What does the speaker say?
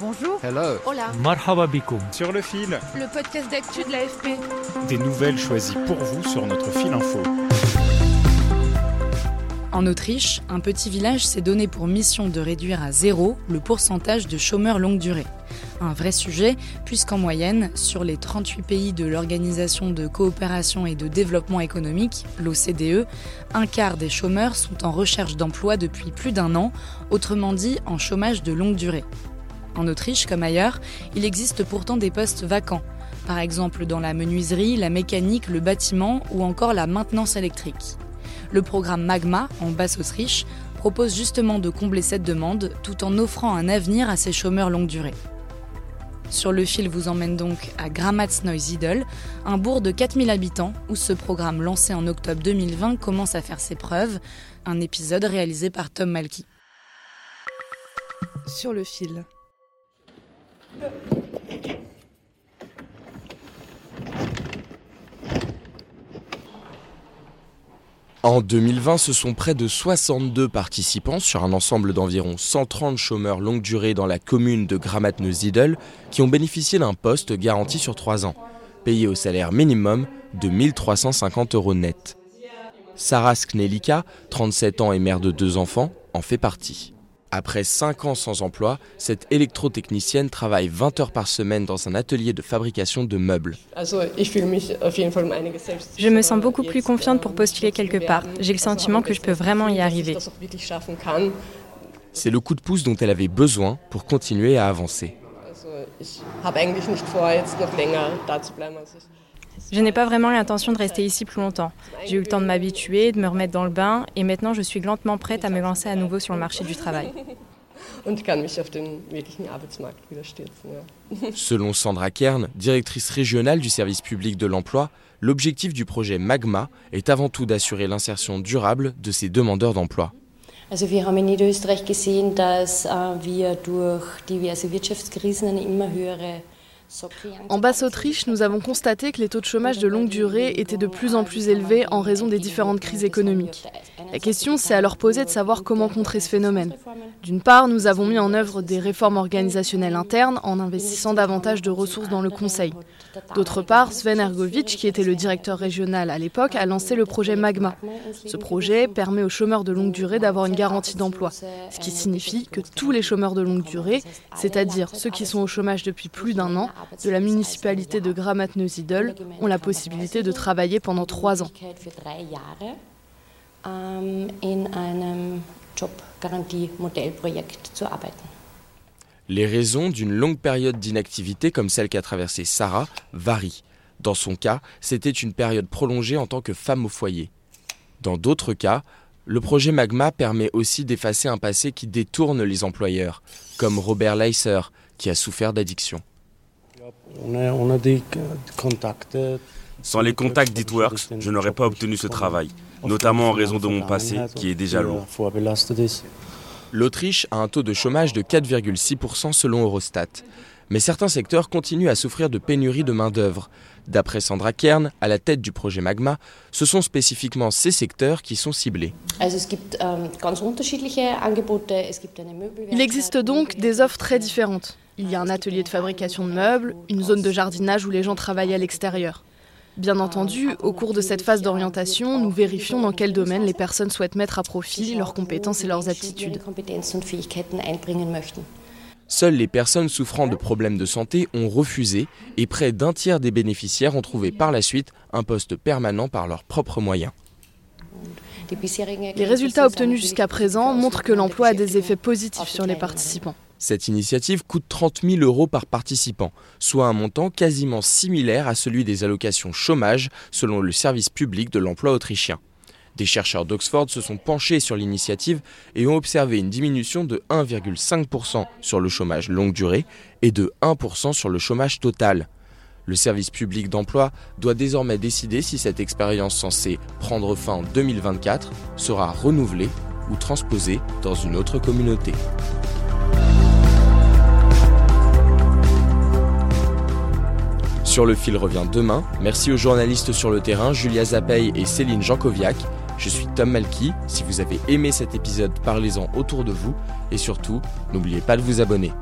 Bonjour. Hello. Hola. Marhaba bikoum. Sur le fil, Le podcast d'actu de l'AFP. des nouvelles choisies pour vous sur notre fil info. En Autriche, un petit village s'est donné pour mission de réduire à zéro le pourcentage de chômeurs longue durée. Un vrai sujet, puisqu'en moyenne, sur les 38 pays de l'Organisation de coopération et de développement économique, l'OCDE, un quart des chômeurs sont en recherche d'emploi depuis plus d'un an, autrement dit en chômage de longue durée. En Autriche, comme ailleurs, il existe pourtant des postes vacants, par exemple dans la menuiserie, la mécanique, le bâtiment ou encore la maintenance électrique. Le programme Magma, en Basse-Autriche, propose justement de combler cette demande tout en offrant un avenir à ces chômeurs longue durée. Sur le fil vous emmène donc à Grammatz-Neusiedl, un bourg de 4000 habitants où ce programme lancé en octobre 2020 commence à faire ses preuves, un épisode réalisé par Tom Malky. Sur le fil. En 2020, ce sont près de 62 participants sur un ensemble d'environ 130 chômeurs longue durée dans la commune de Grammatneusiedl qui ont bénéficié d'un poste garanti sur 3 ans, payé au salaire minimum de 1350 euros net. Sarah Sknelika, 37 ans et mère de deux enfants, en fait partie. Après 5 ans sans emploi, cette électrotechnicienne travaille 20 heures par semaine dans un atelier de fabrication de meubles. Je me sens beaucoup plus confiante pour postuler quelque part. J'ai le sentiment que je peux vraiment y arriver. C'est le coup de pouce dont elle avait besoin pour continuer à avancer. Je n'ai pas vraiment l'intention de rester ici plus longtemps. J'ai eu le temps de m'habituer, de me remettre dans le bain, et maintenant je suis lentement prête à me lancer à nouveau sur le marché du travail. Selon Sandra Kern, directrice régionale du service public de l'emploi, l'objectif du projet Magma est avant tout d'assurer l'insertion durable de ces demandeurs d'emploi. Also wir haben in Niederösterreich gesehen, dass äh, wir durch diverse Wirtschaftskrisen eine immer höhere En Basse-Autriche, nous avons constaté que les taux de chômage de longue durée étaient de plus en plus élevés en raison des différentes crises économiques. La question s'est alors posée de savoir comment contrer ce phénomène. D'une part, nous avons mis en œuvre des réformes organisationnelles internes en investissant davantage de ressources dans le conseil. D'autre part, Sven Ergovic, qui était le directeur régional à l'époque, a lancé le projet Magma. Ce projet permet aux chômeurs de longue durée d'avoir une garantie d'emploi, ce qui signifie que tous les chômeurs de longue durée, c'est-à-dire ceux qui sont au chômage depuis plus d'un an, de la municipalité de Grammatneusiedl, ont la possibilité de travailler pendant trois ans. In einem Jobgarantie-Modellprojekt zu arbeiten. Les raisons d'une longue période d'inactivité comme celle qu'a traversée Sarah varient. Dans son cas, c'était une période prolongée en tant que femme au foyer. Dans d'autres cas, le projet Magma permet aussi d'effacer un passé qui détourne les employeurs, comme Robert Leisser, qui a souffert d'addiction. On a des contacts. Sans les contacts d'Itworks, je n'aurais pas obtenu ce travail, notamment en raison de mon passé qui est déjà lourd. L'Autriche a un taux de chômage de 4,6% selon Eurostat. Mais certains secteurs continuent à souffrir de pénurie de main-d'œuvre. D'après Sandra Kern, à la tête du projet Magma, ce sont spécifiquement ces secteurs qui sont ciblés. Il existe donc des offres très différentes. Il y a un atelier de fabrication de meubles, une zone de jardinage où les gens travaillent à l'extérieur. Bien entendu, au cours de cette phase d'orientation, nous vérifions dans quel domaine les personnes souhaitent mettre à profit leurs compétences et leurs aptitudes. Seules les personnes souffrant de problèmes de santé ont refusé et près d'un tiers des bénéficiaires ont trouvé par la suite un poste permanent par leurs propres moyens. Les résultats obtenus jusqu'à présent montrent que l'emploi a des effets positifs sur les participants. Cette initiative coûte 30 000 euros par participant, soit un montant quasiment similaire à celui des allocations chômage selon le service public de l'emploi autrichien. Des chercheurs d'Oxford se sont penchés sur l'initiative et ont observé une diminution de 1,5% sur le chômage longue durée et de 1% sur le chômage total. Le service public d'emploi doit désormais décider si cette expérience censée prendre fin en 2024 sera renouvelée ou transposée dans une autre communauté. Sur le fil revient demain. Merci aux journalistes sur le terrain Julia Zapey et Céline Jankoviak. Je suis Tom Malky. Si vous avez aimé cet épisode, parlez-en autour de vous et surtout, n'oubliez pas de vous abonner.